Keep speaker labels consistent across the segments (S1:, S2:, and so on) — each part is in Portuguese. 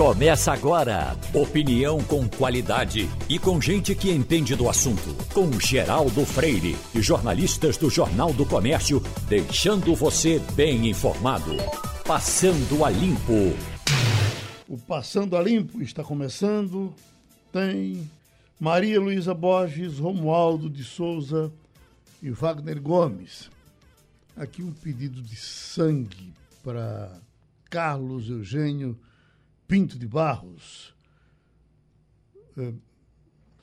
S1: Começa agora. Opinião com qualidade e com gente que entende do assunto. Com Geraldo Freire e jornalistas do Jornal do Comércio, deixando você bem informado. Passando a Limpo.
S2: O Passando a Limpo está começando. Tem Maria Luísa Borges, Romualdo de Souza e Wagner Gomes. Aqui um pedido de sangue para Carlos Eugênio Pinto de Barros. É,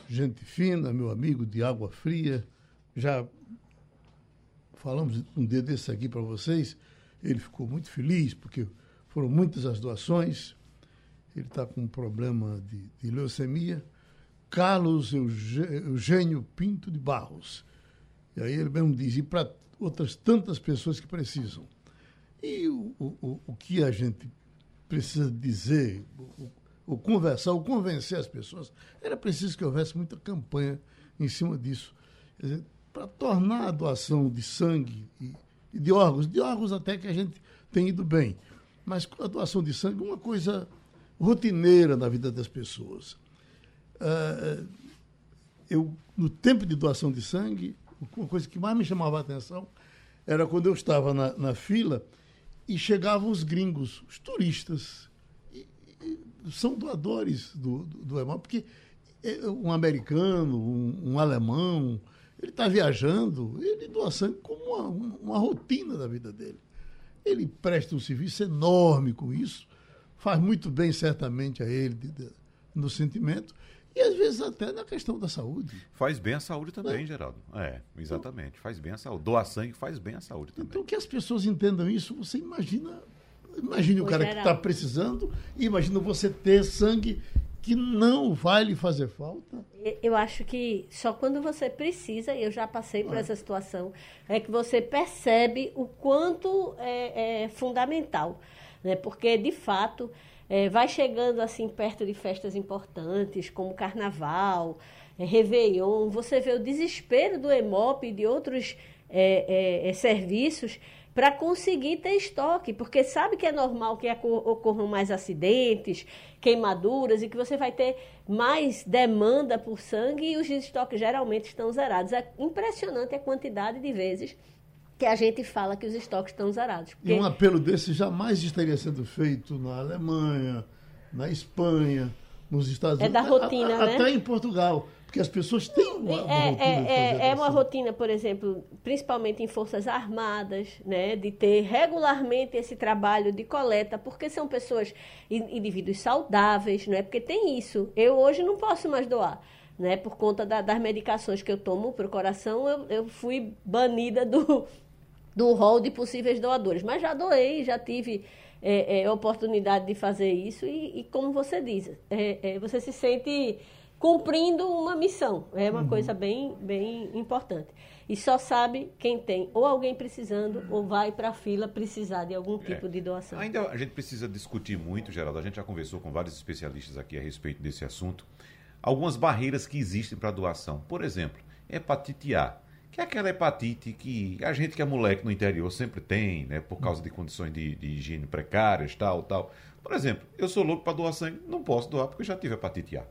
S2: gente fina, meu amigo de água fria. Já falamos um dia desse aqui para vocês. Ele ficou muito feliz porque foram muitas as doações. Ele está com um problema de, de leucemia. Carlos Eugênio Pinto de Barros. E aí ele mesmo diz, e para outras tantas pessoas que precisam. E o, o, o que a gente precisa dizer, o, conversar, o convencer as pessoas, era preciso que houvesse muita campanha em cima disso. Para tornar a doação de sangue e, e, de órgãos, de órgãos até que a gente tem ido bem, mas a doação de sangue uma coisa rotineira na vida das pessoas. Uh, eu, no tempo de doação de sangue, uma coisa que mais me chamava a atenção era quando eu estava na, na fila e chegavam os gringos, os turistas. E, e são doadores do, do, do porque é um americano, um, um alemão, ele está viajando, ele doa sangue como uma, uma, rotina da vida dele. Ele presta um serviço enorme com isso, faz muito bem, certamente, a ele de, de, no sentimento, e às vezes até na questão da saúde.
S3: Faz bem à saúde também, é. Geraldo. É, exatamente. Então, faz bem à saúde. Doar sangue faz bem à saúde também.
S2: Então que as pessoas entendam isso, você imagina. Imagine o, o cara geral. que está precisando, e imagina você ter sangue que não vai lhe fazer falta.
S4: Eu acho que só quando você precisa, e eu já passei por é. essa situação, é que você percebe o quanto é, é fundamental. Né? Porque, de fato, é, vai chegando assim perto de festas importantes, como Carnaval, é, Réveillon, você vê o desespero do EMOP e de outros é, é, é serviços para conseguir ter estoque, porque sabe que é normal que ocorram mais acidentes, queimaduras e que você vai ter mais demanda por sangue e os estoques geralmente estão zerados. É impressionante a quantidade de vezes que a gente fala que os estoques estão zerados.
S2: Porque... E um apelo desse jamais estaria sendo feito na Alemanha, na Espanha, nos Estados Unidos.
S4: É da rotina, a, a,
S2: né? Até em Portugal. Porque as pessoas têm uma, uma
S4: é,
S2: rotina.
S4: É, é, é uma rotina, por exemplo, principalmente em Forças Armadas, né, de ter regularmente esse trabalho de coleta, porque são pessoas, indivíduos saudáveis, não é? Porque tem isso. Eu hoje não posso mais doar né? Por conta da, das medicações que eu tomo para o coração, eu, eu fui banida do, do rol de possíveis doadores. Mas já doei, já tive é, é, oportunidade de fazer isso e, e como você diz, é, é você se sente cumprindo uma missão. É uma uhum. coisa bem, bem importante. E só sabe quem tem ou alguém precisando ou vai para a fila precisar de algum tipo é. de doação.
S3: Ainda a gente precisa discutir muito, Geraldo. A gente já conversou com vários especialistas aqui a respeito desse assunto. Algumas barreiras que existem para doação. Por exemplo, hepatite A que é aquela hepatite que a gente que é moleque no interior sempre tem, né? Por causa de condições de, de higiene precárias, tal, tal. Por exemplo, eu sou louco para doar sangue, não posso doar porque eu já tive hepatite A.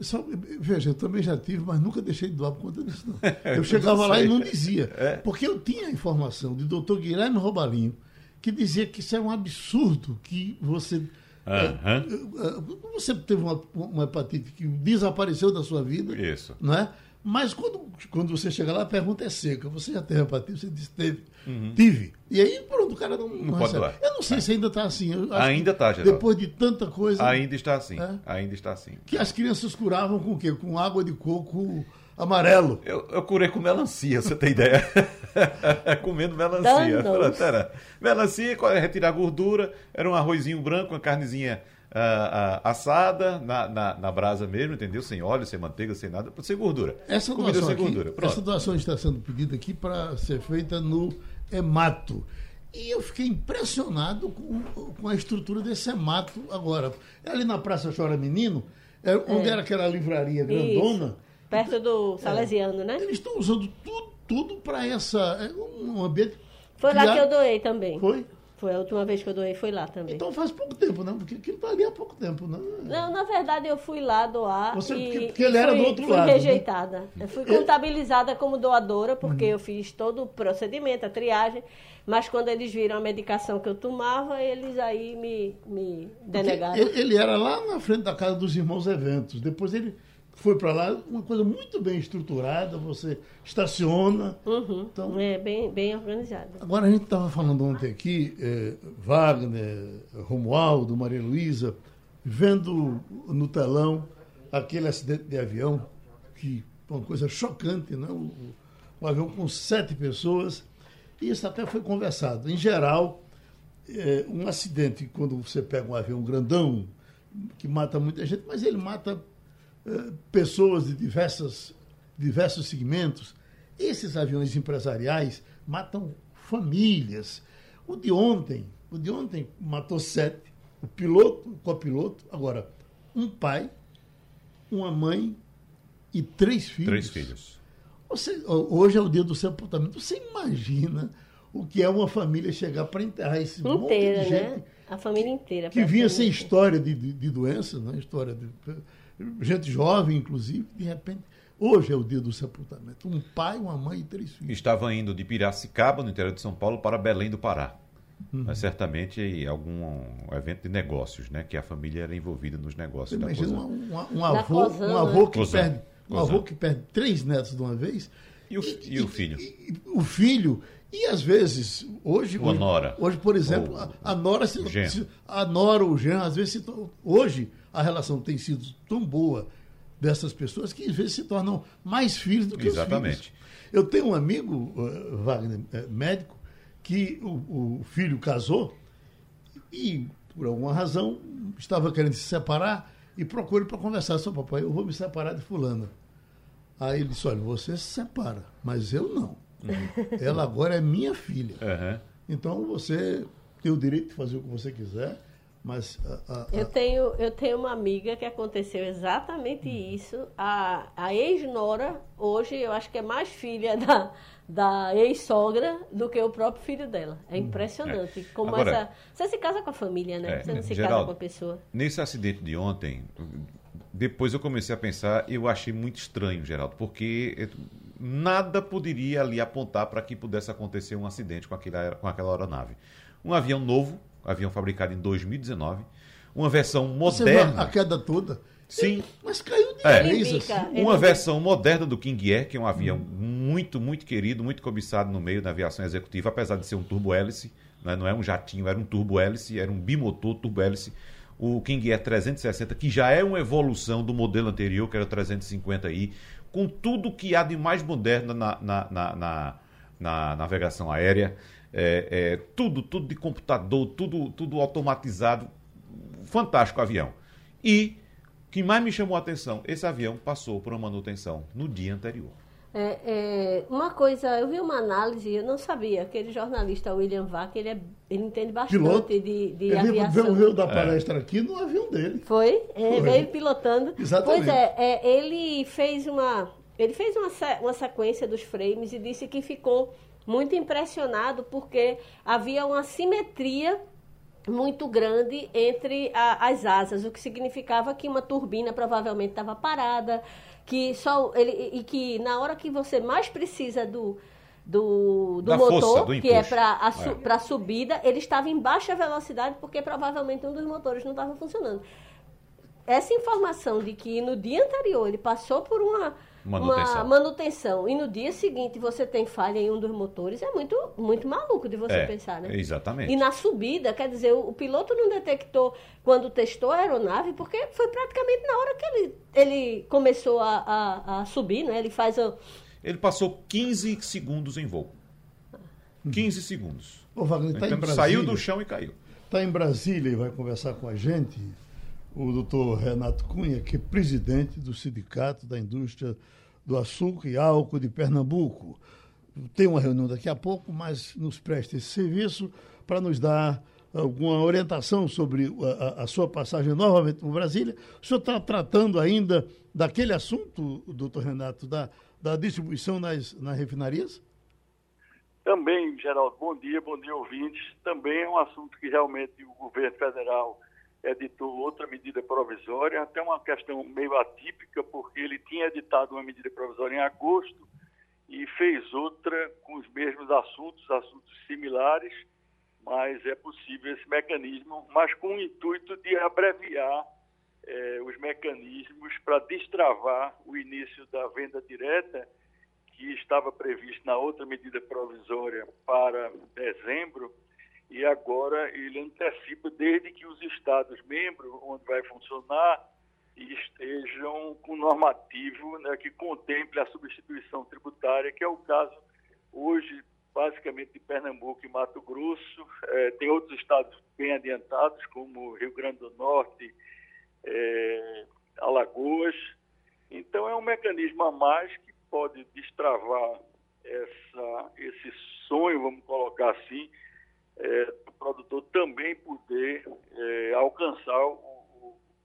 S2: Só, veja, eu também já tive, mas nunca deixei de doar por conta disso. Não. Eu chegava lá e não dizia. É. Porque eu tinha a informação de doutor Guilherme Robalinho, que dizia que isso é um absurdo que você. Uhum. É, você teve uma, uma hepatite que desapareceu da sua vida.
S3: Isso.
S2: Não é? Mas quando, quando você chega lá, a pergunta é seca. Você já teve hepatite? Você disse teve. Uhum. Tive. E aí, pronto, o cara não, não, não pode doar. Eu não sei é. se ainda está assim.
S3: ainda está, Geraldo.
S2: Depois de tanta coisa.
S3: Ainda está assim. É? Ainda está assim.
S2: Que as crianças curavam com o quê? Com água de coco amarelo.
S3: Eu, eu curei com melancia, você tem ideia? Comendo melancia. Era, melancia, retirar a gordura, era um arrozinho branco, uma carnezinha uh, uh, assada na, na, na, brasa mesmo, entendeu? Sem óleo, sem manteiga, sem nada, sem gordura.
S2: Essa Comida doação, aqui, gordura. Essa doação está sendo pedida aqui para ser feita no hemato. E eu fiquei impressionado com, com a estrutura desse hemato agora. É ali na Praça Chora Menino, é, onde é. era aquela livraria grandona. Isso.
S4: Perto do. Salesiano, é, né?
S2: Eles estão usando tudo, tudo para essa. É um ambiente.
S4: Foi lá que eu doei também.
S2: Foi?
S4: Foi a última vez que eu doei, foi lá também.
S2: Então faz pouco tempo, não? Porque aquilo está ali há pouco tempo, não?
S4: Não, na verdade eu fui lá doar
S2: Você-
S4: e
S2: porque- porque ele era
S4: fui,
S2: do outro
S4: fui
S2: lado, né?
S4: rejeitada. Eu fui contabilizada como doadora porque
S2: Uhum.
S4: eu fiz todo o procedimento, a triagem, mas quando eles viram a medicação que eu tomava, eles aí me, me denegaram.
S2: Ele, ele era lá na frente da casa dos irmãos Eventos. Depois ele foi para lá, uma coisa muito bem estruturada, você estaciona.
S4: Uhum.
S2: Então,
S4: É bem, bem organizada.
S2: Agora, a gente estava falando ontem aqui, eh, Wagner, Romualdo, Maria Luísa, vendo no telão aquele acidente de avião, que foi uma coisa chocante, né? O, um avião com sete pessoas, e isso até foi conversado. Em geral, eh, um acidente, quando você pega um avião grandão, que mata muita gente, mas ele mata pessoas de diversas, diversos segmentos. Esses aviões empresariais matam famílias. O de ontem, o de ontem matou sete, o piloto, o copiloto, agora um pai, uma mãe e três filhos.
S3: Três filhos.
S2: Você, hoje é o dia do sepultamento. Você imagina o que é uma família chegar para enterrar esse monte
S4: Inteira,
S2: de gente
S4: né? A família inteira.
S2: que vinha sem história de, de, de doença, né? história de gente jovem, inclusive, de repente, hoje é o dia do sepultamento. Um pai, uma mãe e três filhos.
S3: Estava indo de Piracicaba, no interior de São Paulo, para Belém do Pará.
S2: Uhum.
S3: Mas certamente aí algum evento de negócios, né? Que a família era envolvida nos negócios da
S2: imagina um, um- um avô, um avô
S4: né?
S2: que perde, um avô que perde três netos de uma vez.
S3: E o, e o filho?
S2: e- e- o filho. E às vezes, hoje.
S3: Uma
S2: hoje,
S3: nora.
S2: Hoje, por exemplo,
S3: Ou
S2: a, a Nora se, se- A Nora ou o Jean, às vezes se Hoje a relação tem sido tão boa dessas pessoas que às vezes se tornam mais filhos do que os
S3: Exatamente.
S2: filhos. Eu tenho um amigo, eh, Wagner, eh, médico, que o, o filho casou e, por alguma razão, estava querendo se separar e procurou para conversar. Seu papai, eu vou me separar de fulana. Aí ele disse, olha, você se separa, mas eu não. Ela agora é minha filha.
S3: Aham.
S2: Então você tem o direito de fazer o que você quiser, mas a- a- a-
S4: Eu tenho, eu tenho uma amiga que aconteceu exatamente isso. A, a ex-nora, hoje, eu acho que é mais filha da, da ex-sogra do que o próprio filho dela. É impressionante. Como
S3: Agora-
S4: essa. Você se casa com a família, né?
S3: É,
S4: você não se casa
S3: Geraldo,
S4: com a pessoa.
S3: Nesse acidente de ontem, depois eu comecei a pensar, eu achei muito estranho, Geraldo, porque eh, nada poderia ali apontar para que pudesse acontecer um acidente com, aquele, aer- com aquela aeronave. Um avião novo, avião fabricado em 2019, uma versão moderna.
S2: a queda toda.
S3: Sim,
S2: Mas caiu de
S3: É.
S2: assim.
S4: ele
S3: uma versão moderna do King Air, que é um avião muito, muito querido, muito cobiçado no meio da aviação executiva, apesar de ser um turbo-hélice, né? não é um jatinho, era um turbo-hélice, era um bimotor turbo-hélice. O King Air 360, que já é uma evolução do modelo anterior, que era o 350i, com tudo que há de mais moderno na, na, na, na- na navegação aérea, é, é, tudo, tudo de computador, tudo, tudo automatizado, fantástico avião. E o que mais me chamou a atenção, esse avião passou por uma manutenção no dia anterior.
S4: É, é, uma coisa, eu vi uma análise, eu não sabia, aquele jornalista William Vac, ele, é, ele entende bastante
S2: Piloto.
S4: de, de
S2: Ele
S4: aviação.
S2: veio, veio dar palestra aqui no avião dele.
S4: Foi, é,
S2: Foi.
S4: veio pilotando.
S2: Exatamente.
S4: Pois é, é, ele fez uma, ele fez uma, uma sequência dos frames e disse que ficou muito impressionado porque havia uma simetria muito grande entre a- as asas, o que significava que uma turbina provavelmente estava parada, que só ele e que na hora que você mais precisa do do, do motor,
S3: força, do
S4: que é para a, su,
S3: É.
S4: subida, ele estava em baixa velocidade porque provavelmente um dos motores não estava funcionando essa informação de que no dia anterior ele passou por uma
S3: Manutenção.
S4: uma manutenção e no dia seguinte você tem falha em um dos motores, é muito, muito maluco de você
S3: É,
S4: pensar, né?
S3: exatamente.
S4: E na subida, quer dizer, o, o piloto não detectou quando testou a aeronave, porque foi praticamente na hora que ele, ele começou a, a, a subir, né? Ele faz o.
S3: Ele passou 15 segundos em voo. 15 segundos.
S2: O Wagner em
S3: Então,
S2: Brasília.
S3: saiu do chão e caiu.
S2: Está em Brasília e vai conversar com a gente o doutor Renato Cunha, que é presidente do Sindicato da Indústria do Açúcar e Álcool de Pernambuco. Tem uma reunião daqui a pouco, mas nos presta esse serviço para nos dar alguma orientação sobre a, a- sua passagem novamente por Brasília. O senhor está tratando ainda daquele assunto, doutor Renato, da, da distribuição nas, nas refinarias?
S5: Também, Geraldo, bom dia, bom dia, ouvintes. Também é um assunto que realmente o governo federal editou outra medida provisória, até uma questão meio atípica, porque ele tinha editado uma medida provisória em agosto e fez outra com os mesmos assuntos, assuntos similares, mas é possível esse mecanismo, mas com o intuito de abreviar eh, os mecanismos para destravar o início da venda direta, que estava previsto na outra medida provisória para dezembro, e agora ele antecipa desde que os Estados-membros, onde vai funcionar, estejam com normativo né, que contemple a substituição tributária, que é o caso hoje, basicamente, de Pernambuco e Mato Grosso. É, tem outros estados bem adiantados, como Rio Grande do Norte, é, Alagoas. Então, é um mecanismo a mais que pode destravar essa, esse sonho, vamos colocar assim, é, do produtor também poder é, alcançar o,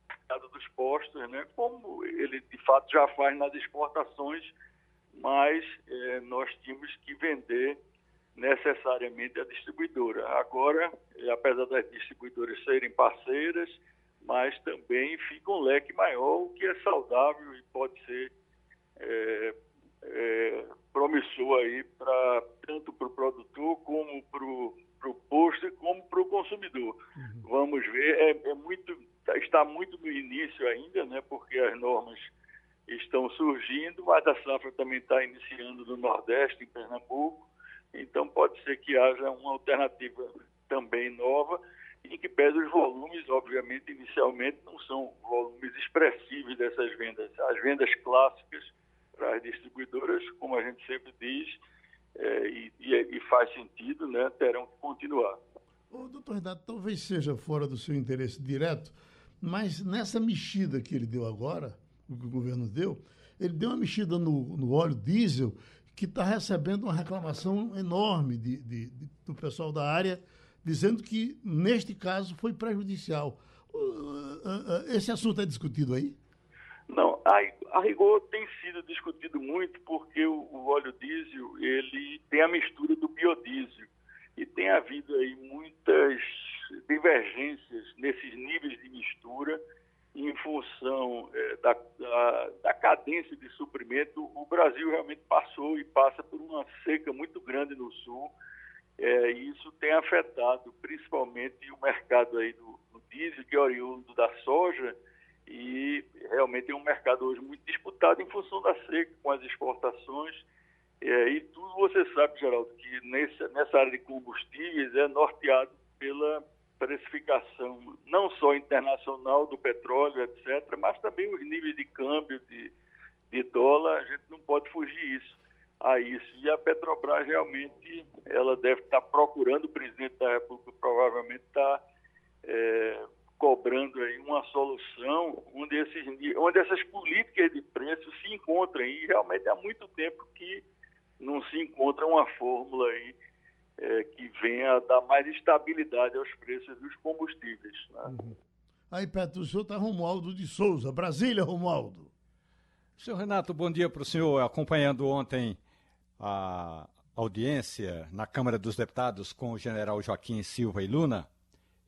S5: mercado dos postos, né, como ele de fato já faz nas exportações, mas é, nós tínhamos que vender necessariamente a distribuidora. Agora, é, apesar das distribuidoras serem parceiras, mas também fica um leque maior, o que é saudável e pode ser é, é, promissor aí para tanto para o produtor como para o para o posto como para o consumidor. Uhum. Vamos ver, é, é, muito, está muito no início ainda, né, porque as normas estão surgindo, mas a safra também está iniciando no Nordeste, em Pernambuco, então pode ser que haja uma alternativa também nova, em que pese os volumes, obviamente, inicialmente não são volumes expressivos dessas vendas. As vendas clássicas para as distribuidoras, como a gente sempre diz, é, e, e, faz sentido, né, terão que continuar.
S2: O doutor Renato, talvez seja fora do seu interesse direto, mas nessa mexida que ele deu agora, o que o governo deu, ele deu uma mexida no, no óleo diesel que está recebendo uma reclamação enorme de, de, de, do pessoal da área, dizendo que, neste caso, foi prejudicial. Esse assunto é discutido aí?
S5: Não, a, a rigor tem sido discutido muito porque o, o, óleo diesel ele tem a mistura do biodiesel e tem havido aí muitas divergências nesses níveis de mistura em função é, da, da, da, cadência de suprimento. O Brasil realmente passou e passa por uma seca muito grande no sul é, e isso tem afetado principalmente o mercado aí do, do diesel que é oriundo da soja e realmente é um mercado hoje muito disputado em função da seca, com as exportações. É, e tudo você sabe, Geraldo, que nessa, nessa área de combustíveis é norteado pela precificação não só internacional do petróleo, etc., mas também os níveis de câmbio de, de dólar, a gente não pode fugir isso, a isso. E a Petrobras realmente ela deve estar procurando, o presidente da República provavelmente está é, cobrando aí uma solução onde, esses, onde essas políticas de preço se encontram. E realmente há muito tempo que não se encontra uma fórmula aí é, que venha dar mais estabilidade aos preços dos combustíveis. Né? Uhum.
S2: Aí perto do senhor está Romualdo de Souza. Brasília, Romualdo.
S6: Senhor Renato, bom dia para o senhor. Acompanhando ontem a audiência na Câmara dos Deputados com o general Joaquim Silva e Luna,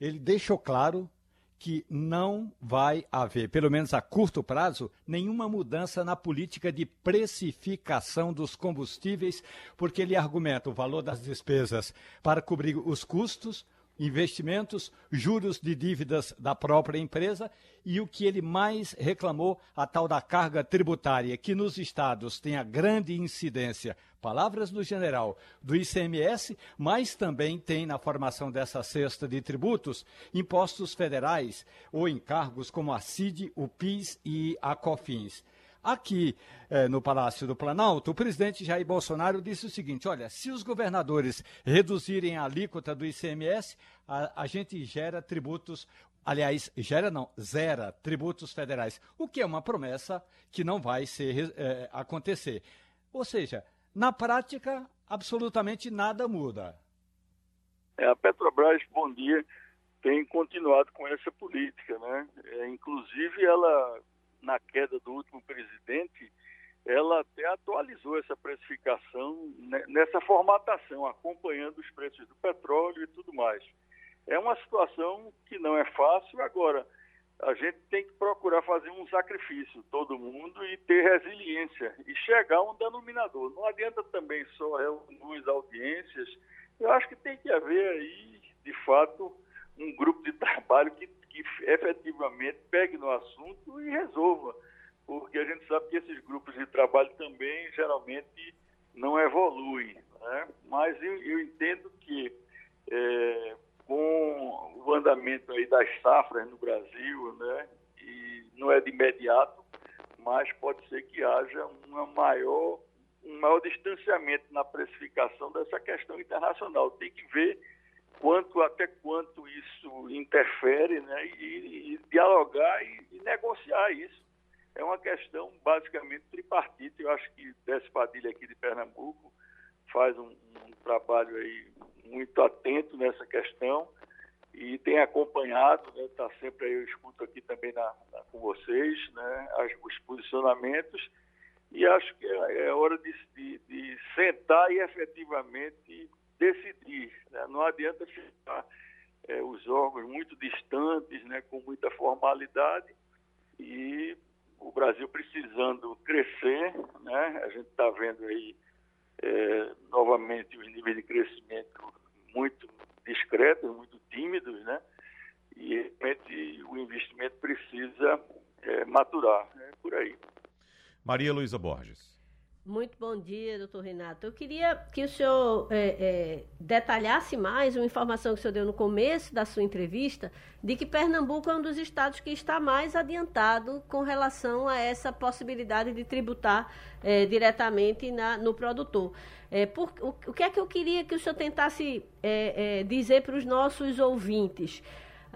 S6: ele deixou claro que não vai haver, pelo menos a curto prazo, nenhuma mudança na política de precificação dos combustíveis, porque ele argumenta o valor das despesas para cobrir os custos, investimentos, juros de dívidas da própria empresa e o que ele mais reclamou, a tal da carga tributária, que nos estados tem a grande incidência, palavras do general, do ICMS, mas também tem na formação dessa cesta de tributos impostos federais ou encargos como a CID, o PIS e a COFINS. Aqui eh, no Palácio do Planalto, o presidente Jair Bolsonaro disse o seguinte: olha, se os governadores reduzirem a alíquota do ICMS, a, a gente gera tributos aliás, gera não, zera tributos federais, o que é uma promessa que não vai ser, é, acontecer. Ou seja, na prática, absolutamente nada muda.
S5: É, a Petrobras, bom dia, tem continuado com essa política, né? É, inclusive, ela na queda do último presidente, ela até atualizou essa precificação nessa formatação, acompanhando os preços do petróleo e tudo mais. É uma situação que não é fácil. Agora, a gente tem que procurar fazer um sacrifício, todo mundo, e ter resiliência e chegar a um denominador. Não adianta também só reunir audiências. Eu acho que tem que haver aí, de fato, um grupo de trabalho que, que efetivamente pegue no assunto e resolva. Porque a gente sabe que esses grupos de trabalho também geralmente não evoluem. Né? Mas eu, eu entendo que é, com o andamento aí das safras no Brasil, né? E não é de imediato, mas pode ser que haja uma maior, um maior distanciamento na precificação dessa questão internacional. Tem que ver quanto até quanto isso interfere, né? E, e dialogar e, e, negociar isso. É uma questão basicamente tripartite. Eu acho que Décio Padilha aqui de Pernambuco faz um, um trabalho aí muito atento nessa questão e tem acompanhado, está né, sempre aí, eu escuto aqui também na, na, com vocês, né, as, os posicionamentos, e acho que é, é hora de, de, de, sentar e efetivamente decidir. Né? Não adianta ficar é, os órgãos muito distantes, né, com muita formalidade, e o Brasil precisando crescer, né? a gente está vendo aí é, novamente os níveis de crescimento muito discretos, muito tímidos, né? E realmente o investimento precisa é, maturar, né? por aí.
S3: Maria Luísa Borges.
S4: Muito bom dia, doutor Renato. Eu queria que o senhor é, é, detalhasse mais uma informação que o senhor deu no começo da sua entrevista, de que Pernambuco é um dos estados que está mais adiantado com relação a essa possibilidade de tributar é, diretamente na, no produtor. É, por, o, o, que é que eu queria que o senhor tentasse é, é, dizer para os nossos ouvintes?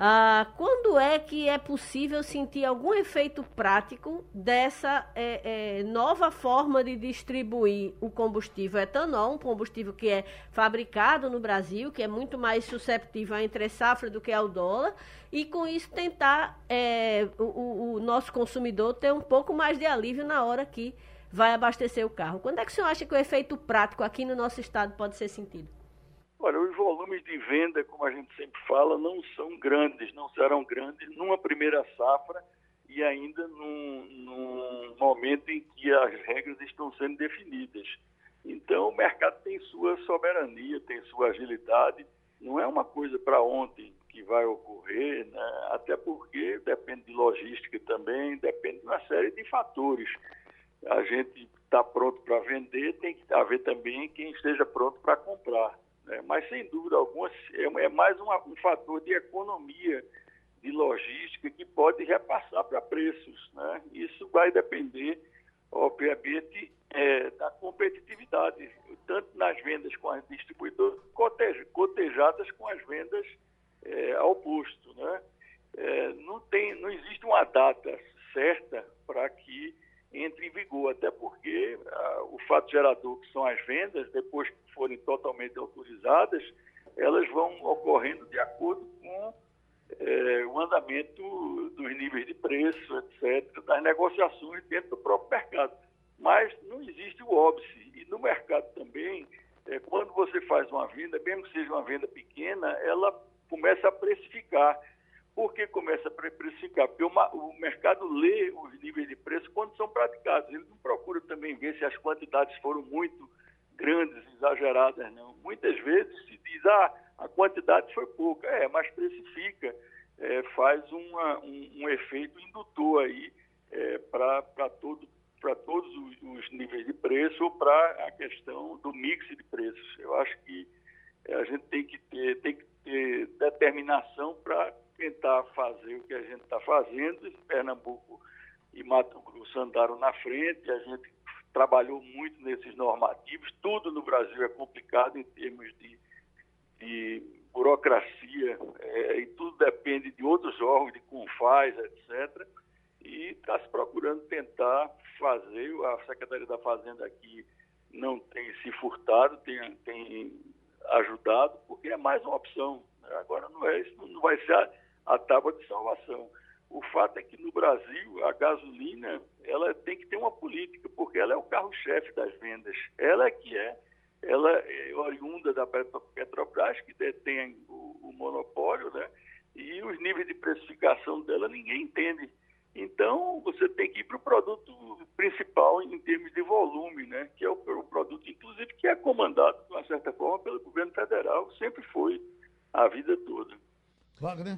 S4: Ah, quando é que é possível sentir algum efeito prático dessa é, é, nova forma de distribuir o combustível etanol, um combustível que é fabricado no Brasil, que é muito mais susceptível à entre safra do que ao dólar, e com isso tentar é, o, o nosso consumidor ter um pouco mais de alívio na hora que vai abastecer o carro. Quando é que o senhor acha que o efeito prático aqui no nosso estado pode ser sentido?
S5: Olha, os volumes de venda, como a gente sempre fala, não são grandes, não serão grandes numa primeira safra e ainda num, num momento em que as regras estão sendo definidas. Então, o mercado tem sua soberania, tem sua agilidade, não é uma coisa para ontem que vai ocorrer, né? até porque depende de logística também, depende de uma série de fatores. A gente está pronto para vender, tem que haver também quem esteja pronto para comprar. Né? Mas, sem dúvida alguma, é, é mais um, um fator de economia, de logística, que pode repassar para preços. Né? Isso vai depender, obviamente, é, da competitividade, tanto nas vendas com as distribuidoras, cotejadas com as vendas é, ao posto. Né? É, não, tem, não existe uma data certa para que entre em vigor, até porque ah, o fato gerador, que são as vendas, depois que forem totalmente autorizadas, elas vão ocorrendo de acordo com eh, o andamento dos níveis de preço, etc., das negociações dentro do próprio mercado. Mas não existe o óbice. E no mercado também, eh, quando você faz uma venda, mesmo que seja uma venda pequena, ela começa a precificar. Por que começa a precificar? Porque o mercado lê os níveis de preço quando são praticados. Ele não procura também ver se as quantidades foram muito grandes, exageradas, não. Muitas vezes se diz, ah, a quantidade foi pouca. É, mas precifica, é, faz uma, um, um, efeito indutor aí é, para todo, todos os, os, níveis de preço ou para a questão do mix de preços. Eu acho que é, a gente tem que ter, tem que ter determinação para tentar fazer o que a gente está fazendo. Pernambuco e Mato Grosso andaram na frente, a gente trabalhou muito nesses normativos. Tudo no Brasil é complicado em termos de, de burocracia, é, e tudo depende de outros órgãos, de Confaz, etc. E está se procurando tentar fazer, a Secretaria da Fazenda aqui não tem se furtado, tem, tem ajudado, porque é mais uma opção. Agora não é isso, não vai ser a, tábua de salvação. O fato é que no Brasil a gasolina ela tem que ter uma política, porque ela é o carro-chefe das vendas. Ela é que é, ela é oriunda da Petrobras, que detém o, o monopólio, né? E os níveis de precificação dela ninguém entende. Então, você tem que ir para o produto principal em termos de volume, né? que é o, o, produto, inclusive, que é comandado, de uma certa forma, pelo governo federal, sempre foi a vida toda.
S3: Wagner?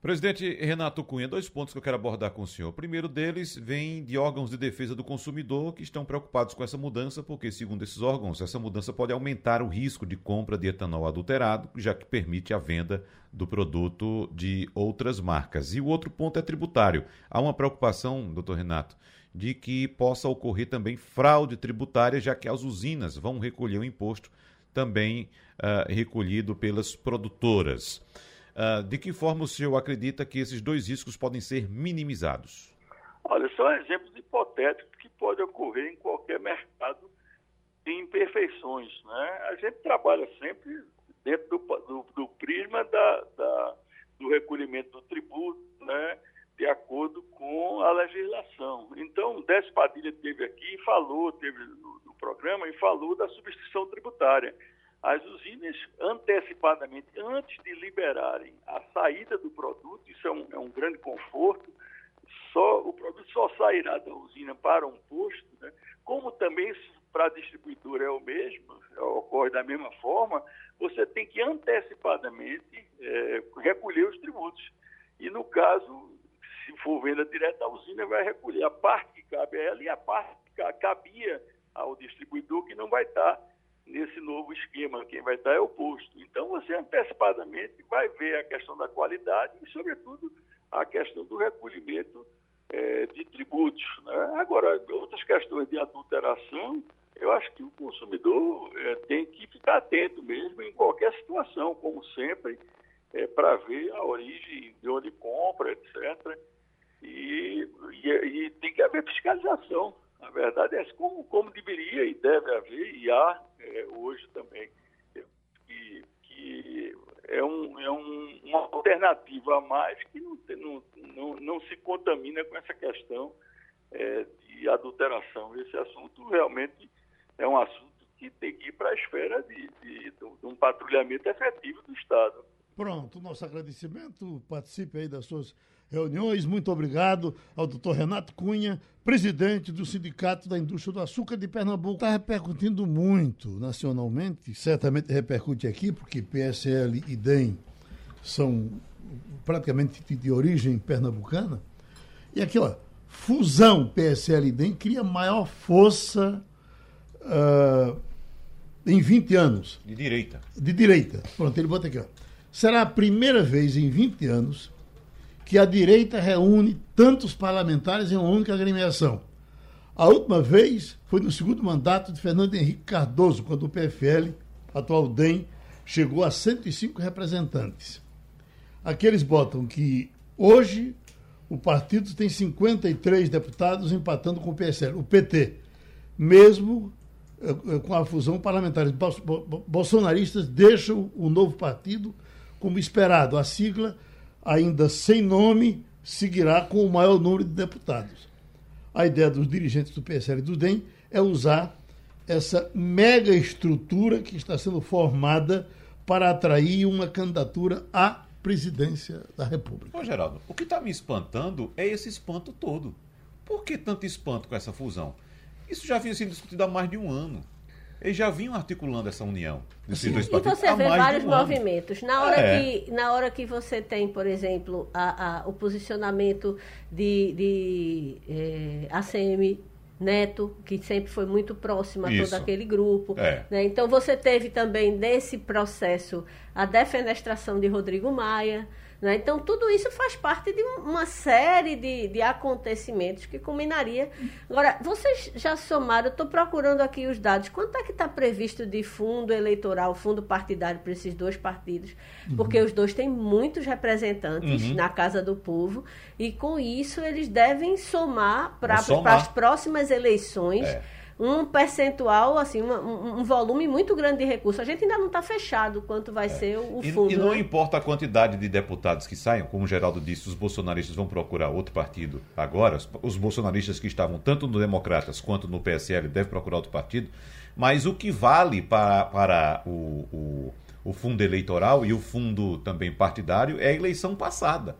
S3: Presidente Renato Cunha, dois pontos que eu quero abordar com o senhor. O primeiro deles vem de órgãos de defesa do consumidor que estão preocupados com essa mudança, porque, segundo esses órgãos, essa mudança pode aumentar o risco de compra de etanol adulterado, já que permite a venda do produto de outras marcas. E o outro ponto é tributário. Há uma preocupação, doutor Renato, de que possa ocorrer também fraude tributária, já que as usinas vão recolher o imposto também uh, recolhido pelas produtoras. Uh, de que forma o senhor acredita que esses dois riscos podem ser minimizados?
S5: Olha, são exemplos hipotéticos que podem ocorrer em qualquer mercado de imperfeições. Né? A gente trabalha sempre dentro do, do, do prisma da, da, do recolhimento do tributo, né? de acordo com a legislação. Então, Décio Padilha teve aqui e falou, teve no, no programa, e falou da substituição tributária as usinas antecipadamente, antes de liberarem a saída do produto, isso é um, é um grande conforto, só, o produto só sairá da usina para um posto, né? como também para a distribuidora é o mesmo, ocorre da mesma forma, você tem que antecipadamente é, recolher os tributos. E no caso, se for venda direta, a usina vai recolher a parte que cabe a ela e a parte que cabia ao distribuidor que não vai estar nesse novo esquema. Quem vai estar é o posto. Então, você antecipadamente vai ver a questão da qualidade e, sobretudo, a questão do recolhimento é, de tributos. Né? Agora, outras questões de adulteração, eu acho que o consumidor é, tem que ficar atento mesmo em qualquer situação, como sempre, é, para ver a origem de onde compra, etc. E, e, e tem que haver fiscalização. A verdade é como, como deveria e deve haver, e há é, hoje também, que, que é, um, é um, uma alternativa a mais que não, não, não, não se contamina com essa questão é, de adulteração. Esse assunto realmente é um assunto que tem que ir para a esfera de, de, de um patrulhamento efetivo do Estado.
S2: Pronto, nosso agradecimento. Participe aí das suas reuniões. Muito obrigado ao doutor Renato Cunha, presidente do Sindicato da Indústria do Açúcar de Pernambuco. Está repercutindo muito nacionalmente, certamente repercute aqui, porque PSL e DEM são praticamente de origem pernambucana. E aqui, ó, fusão PSL e DEM cria maior força uh, em 20 anos.
S3: De direita.
S2: De direita. Pronto, ele bota aqui, ó. Será a primeira vez em 20 anos que a direita reúne tantos parlamentares em uma única agremiação. A última vez foi no segundo mandato de Fernando Henrique Cardoso, quando o PFL, atual DEM, chegou a 105 representantes. Aqueles botam que hoje o partido tem 53 deputados empatando com o PSL, o PT. Mesmo eh, eh, com a fusão parlamentares bolsonaristas deixam o novo partido como esperado. A sigla ainda sem nome, seguirá com o maior número de deputados. A ideia dos dirigentes do PSL e do DEM é usar essa mega estrutura que está sendo formada para atrair uma candidatura à presidência da República.
S3: Ô, Geraldo, o que está me espantando é esse espanto todo. Por que tanto espanto com essa fusão? Isso já vinha sendo discutido há mais de um ano. Eles já vinham articulando essa união
S4: desses dois partidos. E você vê vários um movimentos. Na hora, é. que, na hora que você tem, por exemplo, a, a, o posicionamento de, de é, ACM Neto, que sempre foi muito próximo a Isso. todo aquele grupo. É. Né? Então você teve também nesse processo a defenestração de Rodrigo Maia. Né? Então, tudo isso faz parte de uma série de, de acontecimentos que culminaria. Agora, vocês já somaram, eu estou procurando aqui os dados, quanto é que está previsto de fundo eleitoral, fundo partidário para esses dois partidos? Porque uhum. os dois têm muitos representantes uhum. na Casa do Povo, e com isso eles devem somar para as próximas eleições. É um percentual, assim, um, um, volume muito grande de recursos. A gente ainda não está fechado quanto vai é. ser o, fundo.
S3: E, e não
S4: né?
S3: importa a quantidade de deputados que saiam, como o Geraldo disse, os bolsonaristas vão procurar outro partido agora. Os, os bolsonaristas que estavam tanto no Democratas quanto no PSL devem procurar outro partido. Mas o que vale para, para o, o, o fundo eleitoral e o fundo também partidário é a eleição passada.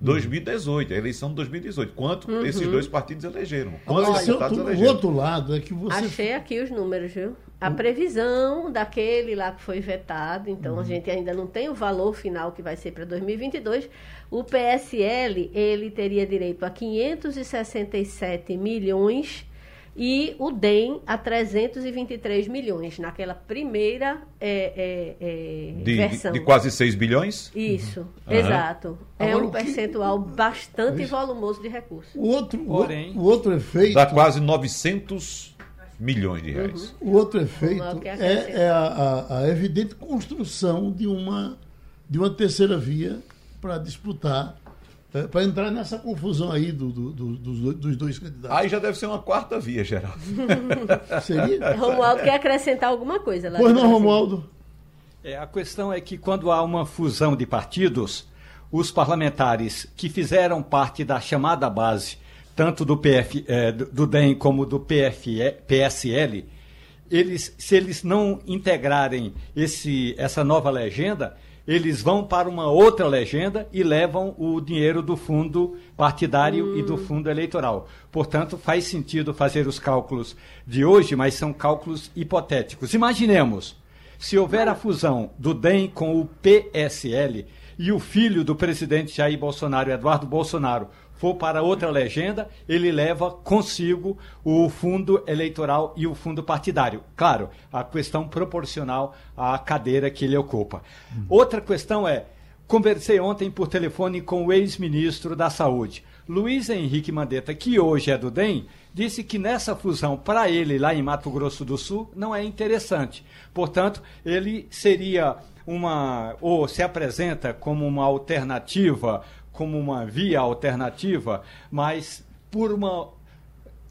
S3: 2018, a eleição de 2018. Quanto uhum. esses dois partidos elegeram? Quantos
S2: Olha, deputados outro, elegeram? O outro lado é que você.
S4: Achei aqui os números, viu? A previsão daquele lá que foi vetado, então uhum. a gente ainda não tem o valor final que vai ser para 2022. O PSL, ele teria direito a 567 milhões e o DEM a 323 milhões, naquela primeira é, é,
S3: é, de,
S4: versão.
S3: De, quase 6 bilhões?
S4: Isso, uhum. exato. É Agora, um percentual que... bastante volumoso de recursos.
S2: O outro, Porém, o, outro efeito...
S3: Dá quase 900 milhões de reais.
S2: Uhum. O outro efeito é, é a, a, a evidente construção de uma, de uma terceira via para disputar para entrar nessa confusão aí do, do, do, dos, dos, dois candidatos.
S3: Aí já deve ser uma quarta via, Geraldo.
S4: Seria? Romualdo quer acrescentar alguma coisa.
S2: Lá pois não, Romualdo.
S6: É, a questão é que quando há uma fusão de partidos, os parlamentares que fizeram parte da chamada base, tanto do, PF, é, do DEM como do PFE, PSL, eles, se eles não integrarem esse, essa nova legenda, eles vão para uma outra legenda e levam o dinheiro do fundo partidário hum. e do hum. fundo eleitoral. Portanto, faz sentido fazer os cálculos de hoje, mas são cálculos hipotéticos. Imaginemos, se houver a fusão do DEM com o PSL e o filho do presidente Jair Bolsonaro, Eduardo Bolsonaro, for para outra legenda, ele leva consigo o fundo eleitoral e o fundo partidário. Claro, a questão proporcional à cadeira que ele ocupa. Hum. Outra questão é: conversei ontem por telefone com o ex-ministro da Saúde. Luiz Henrique Mandetta, que hoje é do DEM, disse que nessa fusão, para ele, lá em Mato Grosso do Sul, não é interessante. Portanto, ele seria uma, ou se apresenta como uma alternativa como uma via alternativa, mas por uma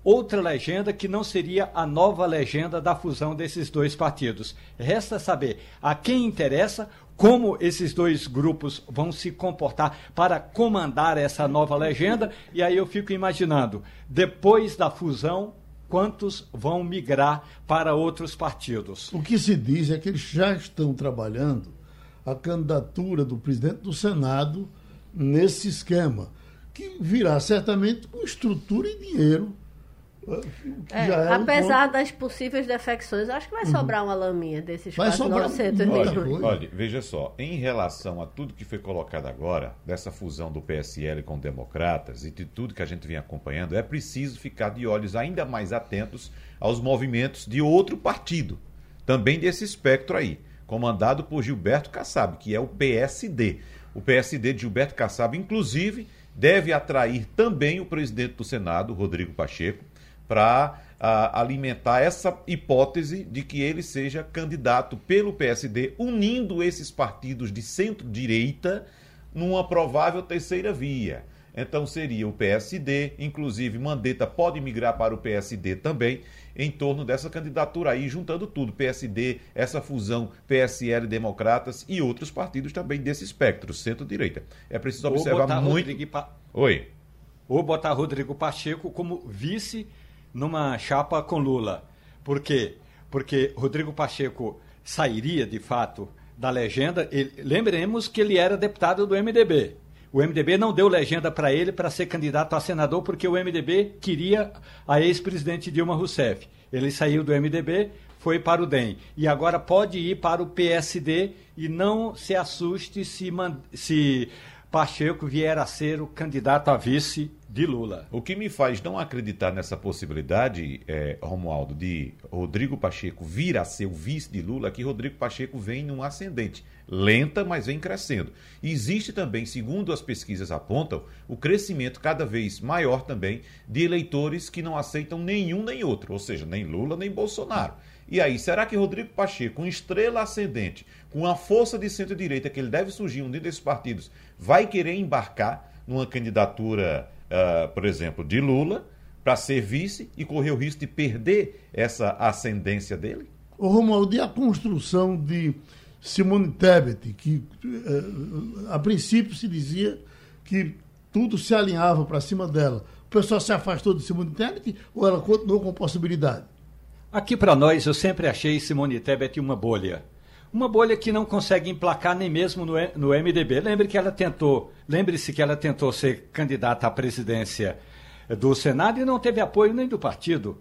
S6: outra legenda que não seria a nova legenda da fusão desses dois partidos. Resta saber a quem interessa como esses dois grupos vão se comportar para comandar essa nova legenda, e aí eu fico imaginando, depois da fusão, quantos vão migrar para outros partidos?
S2: O que se diz é que eles já estão trabalhando a candidatura do presidente do Senado nesse esquema, que virá certamente com estrutura e dinheiro.
S4: É, é apesar um das possíveis defecções, acho que vai uhum. sobrar uma laminha desses vai quase 900 milhões.
S3: Olha, veja só, em relação a tudo que foi colocado agora, dessa fusão do PSL com democratas e de tudo que a gente vem acompanhando, é preciso ficar de olhos ainda mais atentos aos movimentos de outro partido, também desse espectro aí, comandado por Gilberto Kassab, que é o PSD. O PSD de Gilberto Kassab, inclusive, deve atrair também o presidente do Senado, Rodrigo Pacheco, para alimentar essa hipótese de que ele seja candidato pelo PSD, unindo esses partidos de centro-direita numa provável terceira via. Então seria o PSD, inclusive Mandetta pode migrar para o PSD também, em torno dessa candidatura aí, juntando tudo, PSD, essa fusão PSL Democratas e outros partidos também desse espectro, centro-direita. É preciso observar muito. Pa...
S6: Oi. Ou botar Rodrigo Pacheco como vice numa chapa com Lula. Por quê? Porque Rodrigo Pacheco sairia, de fato, da legenda. Ele... lembremos que ele era deputado do MDB. O MDB não deu legenda para ele para ser candidato a senador porque o MDB queria a ex-presidente Dilma Rousseff. Ele saiu do MDB, foi para o DEM. E agora pode ir para o PSD e não se assuste se, se Pacheco vier a ser o candidato a vice de Lula.
S3: O que me faz não acreditar nessa possibilidade, é, Romualdo, de Rodrigo Pacheco vir a ser o vice de Lula, é que Rodrigo Pacheco vem num ascendente. Lenta, mas vem crescendo. E existe também, segundo as pesquisas apontam, o crescimento cada vez maior também de eleitores que não aceitam nenhum nem outro, ou seja, nem Lula nem Bolsonaro. E aí, será que Rodrigo Pacheco, com estrela ascendente, com a força de centro-direita que ele deve surgir um desses partidos, vai querer embarcar numa candidatura, uh, por exemplo, de Lula? para ser vice e correr o risco de perder essa ascendência dele?
S2: O Romualdo, e a construção de Simone Tebet, que eh, a princípio se dizia que tudo se alinhava para cima dela. O pessoal se afastou de Simone Tebet ou ela continuou com possibilidade?
S6: Aqui para nós, eu sempre achei Simone Tebet uma bolha. Uma bolha que não consegue emplacar nem mesmo no, no MDB. Lembre que ela tentou, lembre-se que ela tentou ser candidata à presidência do Senado e não teve apoio nem do partido.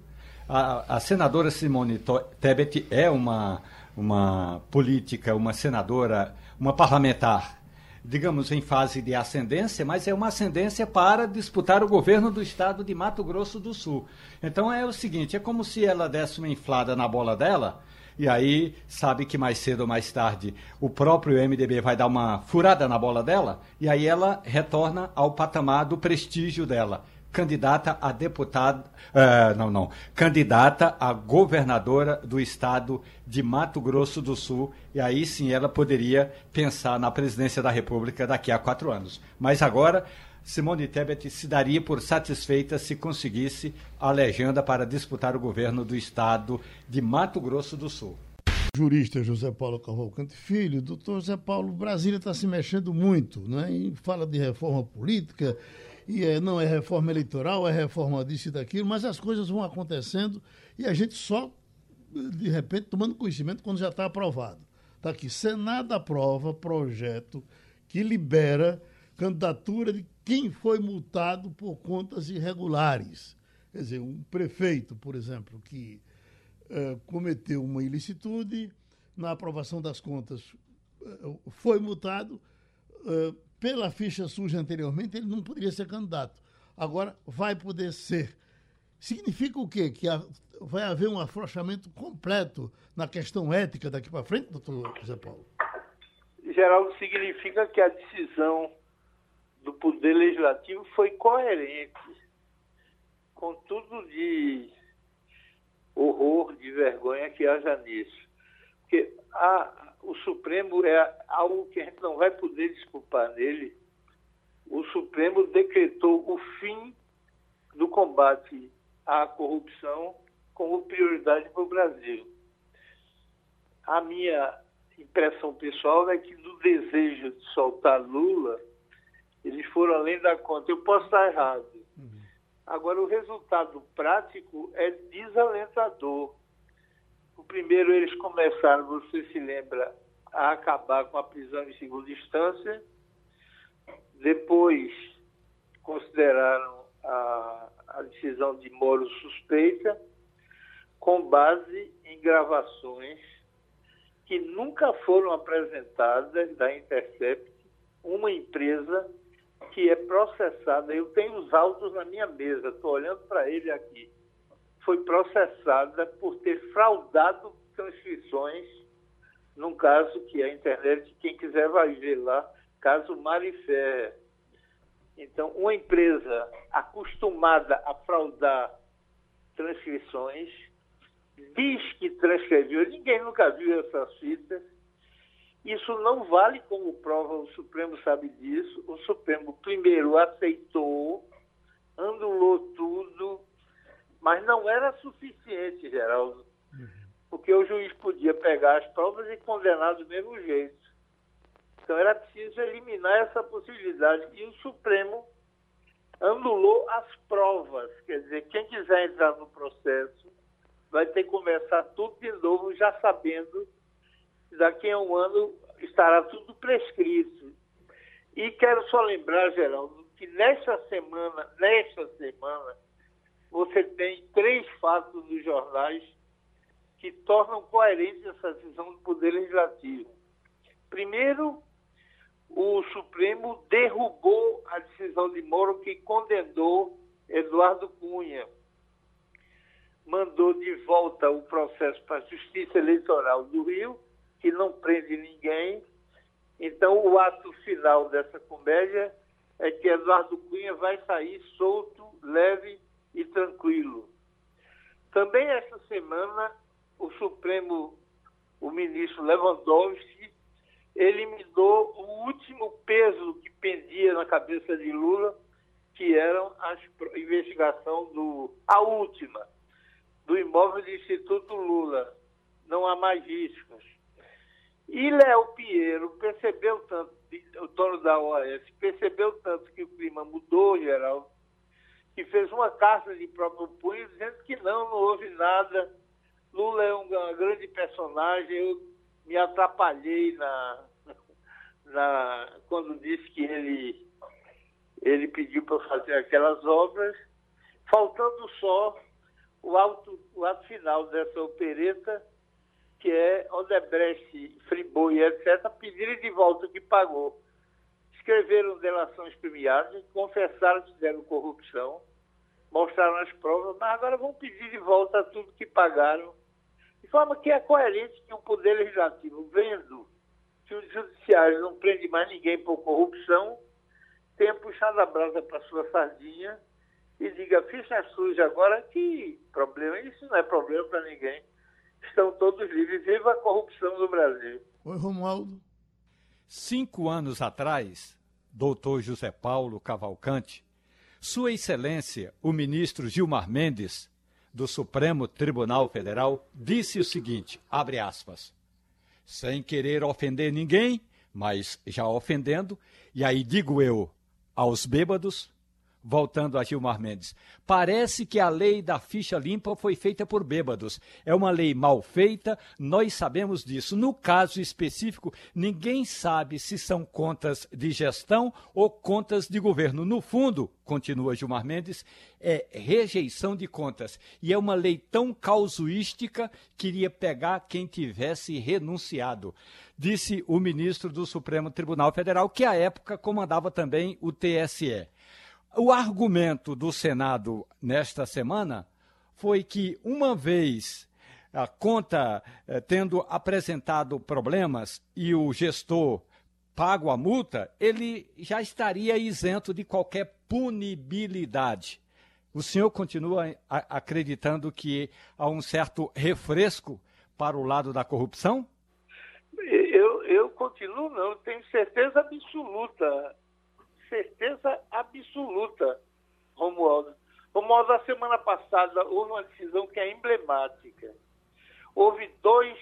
S6: A, a senadora Simone Tebet é uma, uma política, uma senadora, uma parlamentar, digamos, em fase de ascendência, mas é uma ascendência para disputar o governo do estado de Mato Grosso do Sul. Então é o seguinte: é como se ela desse uma inflada na bola dela. E aí, sabe que mais cedo ou mais tarde o próprio MDB vai dar uma furada na bola dela, e aí ela retorna ao patamar do prestígio dela candidata a deputada, uh, não, não, candidata a governadora do estado de Mato Grosso do Sul, e aí sim ela poderia pensar na presidência da República daqui a quatro anos. Mas agora, Simone Tebet se daria por satisfeita se conseguisse a legenda para disputar o governo do estado de Mato Grosso do Sul.
S2: Jurista José Paulo Cavalcante Filho, doutor José Paulo, Brasília está se mexendo muito, né? E fala de reforma política, e é, não é reforma eleitoral, é reforma disso e daquilo, mas as coisas vão acontecendo e a gente só, de repente, tomando conhecimento quando já está aprovado. Está aqui, Senado aprova projeto que libera candidatura de quem foi multado por contas irregulares. Quer dizer, um prefeito, por exemplo, que é, cometeu uma ilicitude na aprovação das contas, é, foi multado, é, pela ficha suja anteriormente, ele não poderia ser candidato. Agora vai poder ser. Significa o quê? Que vai haver um afrouxamento completo na questão ética daqui para frente, doutor José Paulo?
S7: Geraldo, significa que a decisão do Poder Legislativo foi coerente com tudo de horror, de vergonha que haja nisso. Porque a, o Supremo é algo que a gente não vai poder desculpar nele. O Supremo decretou o fim do combate à corrupção como prioridade para o Brasil. A minha impressão pessoal é que do desejo de soltar Lula, eles foram além da conta. Eu posso estar errado. Uhum. Agora, o resultado prático é desalentador. Primeiro, eles começaram, você se lembra, a acabar com a prisão em segunda instância. Depois, consideraram a, a decisão de Moro suspeita, com base em gravações que nunca foram apresentadas da Intercept, uma empresa que é processada. Eu tenho os autos na minha mesa, estou olhando para ele aqui foi processada por ter fraudado transcrições, num caso que a internet, quem quiser vai ver lá, caso Marifé. Então, uma empresa acostumada a fraudar transcrições diz que transcreveu, ninguém nunca viu essas fitas. Isso não vale como prova, o Supremo sabe disso. O Supremo primeiro aceitou, anulou tudo, mas não era suficiente, Geraldo, uhum. porque o juiz podia pegar as provas e condenar do mesmo jeito. Então era preciso eliminar essa possibilidade. E o Supremo anulou as provas. Quer dizer, quem quiser entrar no processo vai ter que começar tudo de novo, já sabendo que daqui a um ano estará tudo prescrito. E quero só lembrar, Geraldo, que nesta semana, nesta semana, você tem três fatos nos jornais que tornam coerente essa decisão do Poder Legislativo. Primeiro, o Supremo derrubou a decisão de Moro que condenou Eduardo Cunha. Mandou de volta o processo para a Justiça Eleitoral do Rio, que não prende ninguém. Então, o ato final dessa comédia é que Eduardo Cunha vai sair solto, leve e tranquilo. Também esta semana, o Supremo, o ministro Lewandowski, eliminou o último peso que pendia na cabeça de Lula, que eram a investigação do. a última, do imóvel do Instituto Lula. Não há mais riscos. E Léo Pinheiro percebeu tanto, o dono da OAS, percebeu tanto que o clima mudou, Geraldo, que fez uma carta de próprio punho dizendo que não, não houve nada. Lula é uma grande personagem, eu me atrapalhei na, na, quando disse que ele, ele pediu para fazer aquelas obras, faltando só o ato, o ato final dessa opereta, que é Odebrecht, Friboi, etc., pedirem de volta o que pagou. Escreveram delações premiadas, confessaram que fizeram corrupção, mostraram as provas, mas agora vão pedir de volta tudo que pagaram, de forma que é coerente que o Poder Legislativo, vendo que o Judiciário não prende mais ninguém por corrupção, tenha puxado a brasa para sua sardinha e diga, ficha suja agora, que problema, isso não é problema para ninguém. Estão todos livres, viva a corrupção no Brasil.
S2: Oi, Romualdo.
S6: Cinco anos atrás, doutor José Paulo Cavalcante sua Excelência, o ministro Gilmar Mendes, do Supremo Tribunal Federal, disse o seguinte: abre aspas, sem querer ofender ninguém, mas já ofendendo, e aí digo eu, aos bêbados, voltando a Gilmar Mendes, parece que a lei da ficha limpa foi feita por bêbados. É uma lei mal feita, nós sabemos disso. No caso específico, ninguém sabe se são contas de gestão ou contas de governo. No fundo, continua Gilmar Mendes, é rejeição de contas. E é uma lei tão causuística que iria pegar quem tivesse renunciado. Disse o ministro do Supremo Tribunal Federal, que à época comandava também o TSE. O argumento do Senado nesta semana foi que, uma vez a conta eh, tendo apresentado problemas e o gestor pago a multa, ele já estaria isento de qualquer punibilidade. O senhor continua acreditando que há um certo refresco para o lado da corrupção?
S7: Eu, eu continuo, não, tenho certeza absoluta certeza absoluta, Romualdo. Romualdo, a semana passada houve uma decisão que é emblemática. Houve dois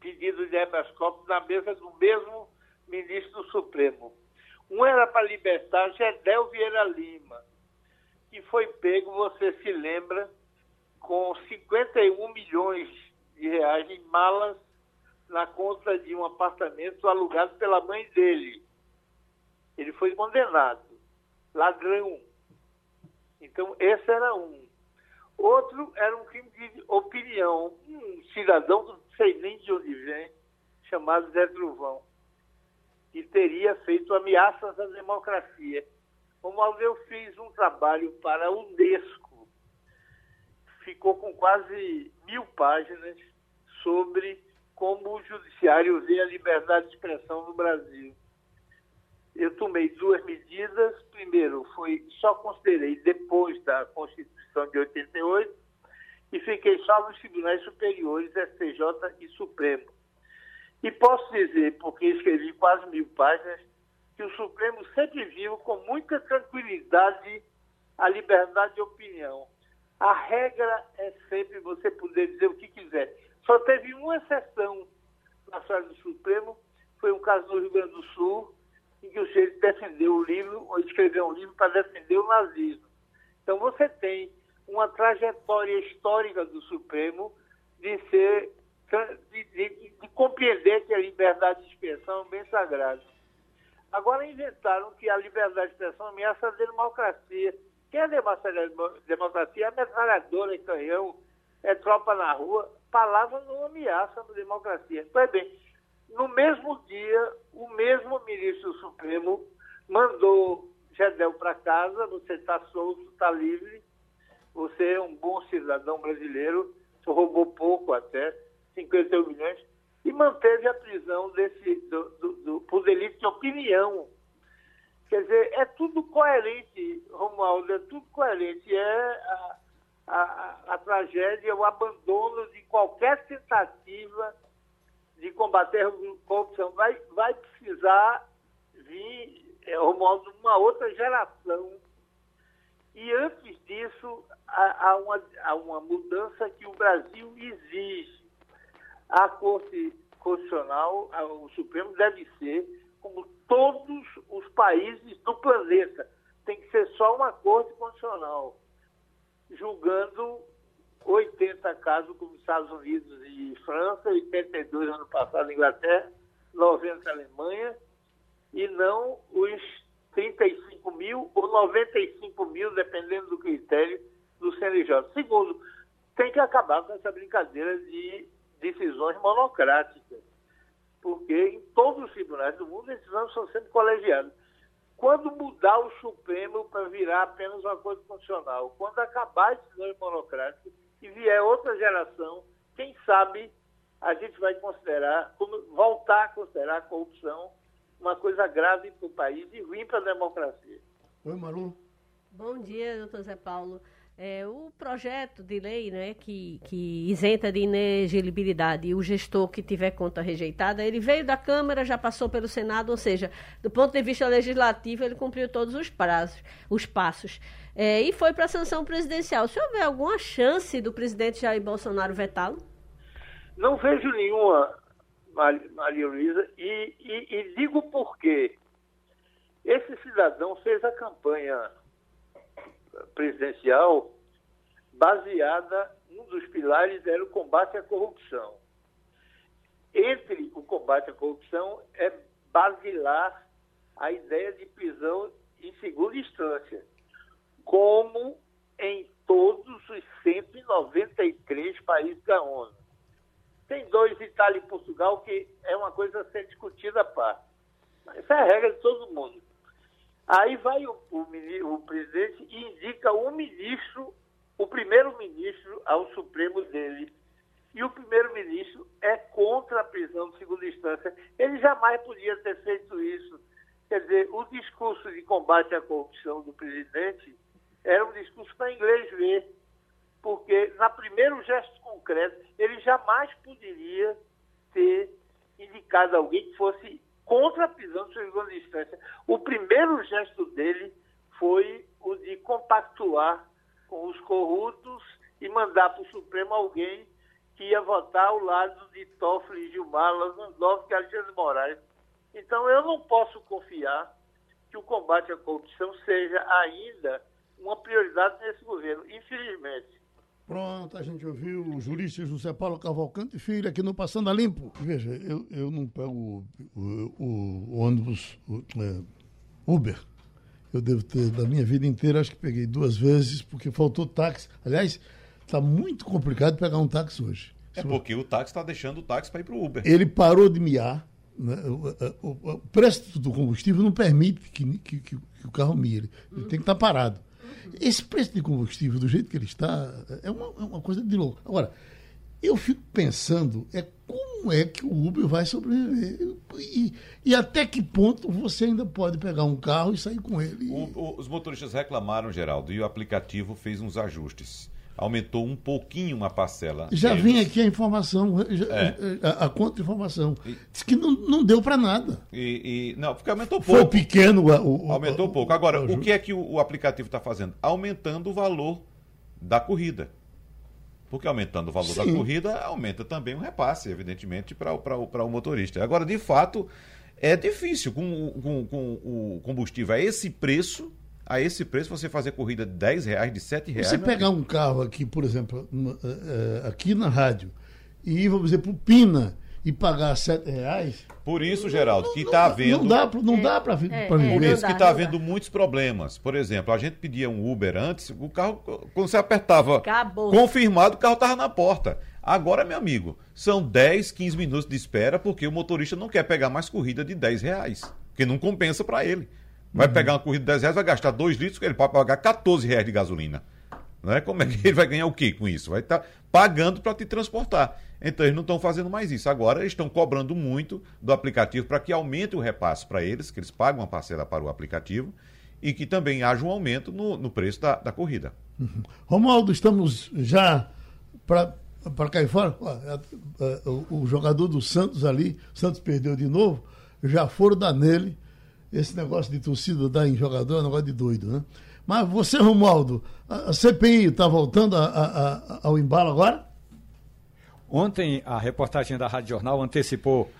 S7: pedidos de habeas corpus na mesa do mesmo ministro do Supremo. Um era para libertar Gedel Vieira Lima, que foi pego, você se lembra, com 51 milhões de reais em malas na conta de um apartamento alugado pela mãe dele. Ele foi condenado. Ladrão. Então, esse era um. Outro era um crime de opinião. Um cidadão, não sei nem de onde vem, chamado Zé Truvão, que teria feito ameaças à democracia. Como eu fiz um trabalho para a Unesco, ficou com quase mil páginas sobre como o judiciário vê a liberdade de expressão no Brasil eu tomei duas medidas. Primeiro, foi só considerei depois da Constituição de 88 e fiquei só nos tribunais superiores, STJ e Supremo. E posso dizer, porque escrevi quase mil páginas, que o Supremo sempre viu com muita tranquilidade a liberdade de opinião. A regra é sempre você poder dizer o que quiser. Só teve uma exceção na história do Supremo, foi um caso no Rio Grande do Sul, em que o sujeito defendeu o livro, ou escreveu um livro para defender o nazismo. Então você tem uma trajetória histórica do Supremo de ser de, de, de, compreender que a liberdade de expressão é um bem sagrado. Agora inventaram que a liberdade de expressão ameaça a democracia. Que é a democracia? É metralhadora, é canhão, é tropa na rua. Palavra não ameaça a democracia. Pois bem, no mesmo dia, o mesmo ministro Supremo mandou Gedel para casa, você está solto, está livre, você é um bom cidadão brasileiro, você roubou pouco até, 51 milhões, e manteve a prisão desse, do, do, do, por delito de opinião. Quer dizer, é tudo coerente, Romualdo, é tudo coerente. É a, a, a tragédia, o abandono de qualquer tentativa de combater a corrupção vai, vai precisar vir, é, Romualdo, uma outra geração E antes disso, há, há, uma, há uma mudança que o Brasil exige. A Corte Constitucional, o Supremo deve ser como todos os países do planeta. Tem que ser só uma Corte Constitucional, julgando 80 casos como Estados Unidos e França, 82 ano passado Inglaterra, 90 Alemanha, e não os 35 mil ou 95 mil, dependendo do critério do CNJ. Segundo, tem que acabar com essa brincadeira de decisões monocráticas, porque em todos os tribunais do mundo, decisões estão sendo colegiadas. Quando mudar o Supremo para virar apenas uma coisa constitucional, quando acabar as decisões monocráticas e vier outra geração, quem sabe a gente vai considerar, voltar a considerar a corrupção uma coisa grave para o país e ruim para a democracia.
S2: Oi, Malu.
S4: Bom dia, doutor Zé Paulo. É, o projeto de lei né, que, que isenta de inelegibilidade o gestor que tiver conta rejeitada, ele veio da Câmara, já passou pelo Senado, ou seja, do ponto de vista legislativo, ele cumpriu todos os prazos, os passos. É, e foi para a sanção presidencial. Se houver alguma chance do presidente Jair Bolsonaro vetá-lo?
S7: Não vejo nenhuma, Maria Luísa, e, e, e digo por quê. Esse cidadão fez a campanha presidencial baseada, um dos pilares era o combate à corrupção. Entre o combate à corrupção é basilar a ideia de prisão em segunda instância, como em todos os 193 países da ONU. Tem dois, Itália e Portugal, que é uma coisa a ser discutida a parte. Essa é a regra de todo mundo. Aí vai o, o, o presidente e indica o ministro, o primeiro-ministro ao Supremo dele. E o primeiro-ministro é contra a prisão de segunda instância. Ele jamais podia ter feito isso. Quer dizer, o discurso de combate à corrupção do presidente era um discurso para inglês ver. Porque, na primeiro gesto concreto, ele jamais poderia ter indicado alguém que fosse contra a prisão de segunda instância. O primeiro gesto dele foi o de compactuar com os corruptos e mandar para o Supremo alguém que ia votar ao lado de Toffoli, Gilmar, Lewandowski e Alexandre Moraes. Então, eu não posso confiar que o combate à corrupção seja ainda uma prioridade nesse governo, infelizmente.
S2: Pronto, a gente ouviu o jurista José Paulo Cavalcante Filho aqui no Passando a Limpo. Veja, eu, eu não pego o, o, o ônibus o, é, Uber. Eu devo ter, da minha vida inteira, acho que peguei duas vezes, porque faltou táxi. Aliás, está muito complicado pegar um táxi hoje.
S3: É porque o táxi está deixando o táxi para ir para o Uber.
S2: Ele parou de miar. Né? O, o, o, preço do combustível não permite que, que, que, que o carro mire. Ele tem que estar tá parado. Esse preço de combustível, do jeito que ele está, é uma, é uma coisa de louco. Agora, eu fico pensando é como é que o Uber vai sobreviver e, e até que ponto você ainda pode pegar um carro e sair com ele.
S3: O, o, os motoristas reclamaram, Geraldo, e o aplicativo fez uns ajustes aumentou um pouquinho uma parcela.
S2: Já vem aqui a informação, é. a, a contra-informação. Diz que não, não deu para nada.
S3: E, e, não, porque aumentou pouco.
S2: Foi pequeno o,
S3: o Aumentou o, pouco. Agora, o, o que é que o, o aplicativo está fazendo? Aumentando o valor da corrida. Porque aumentando o valor Sim. da corrida, aumenta também o repasse, evidentemente, para o motorista. Agora, de fato, é difícil com, com, com o combustível a esse preço a esse preço você fazer corrida de 10 reais, de 7 reais.
S2: Você pegar é... um carro aqui, por exemplo, eh, eh, aqui na rádio, e ir, vamos dizer, para o Pina e pagar 7 reais.
S3: Por isso, Geraldo, não, que está havendo.
S2: Não dá, não é, dá para é,
S3: Por isso que está havendo muitos problemas. Por exemplo, a gente pedia um Uber antes, o carro, quando você apertava Acabou. confirmado, o carro estava na porta. Agora, meu amigo, são 10, 15 minutos de espera porque o motorista não quer pegar mais corrida de 10 reais. Porque não compensa para ele. Vai uhum. pegar uma corrida de 10 reais, vai gastar 2 litros, ele pode pagar 14 reais de gasolina. Né? Como é que ele vai ganhar o quê com isso? Vai estar tá pagando para te transportar. Então eles não estão fazendo mais isso. Agora eles estão cobrando muito do aplicativo para que aumente o repasse para eles, que eles pagam uma parcela para o aplicativo e que também haja um aumento no, no preço da, da corrida.
S2: Uhum. Romualdo, estamos já para cair fora. O, o jogador do Santos ali, Santos perdeu de novo, já foram dar nele esse negócio de torcida dar em jogador é um negócio de doido, né? Mas você, Romualdo, a, a CPI está voltando a, a, ao embalo agora?
S6: Ontem, a reportagem da Rádio Jornal antecipou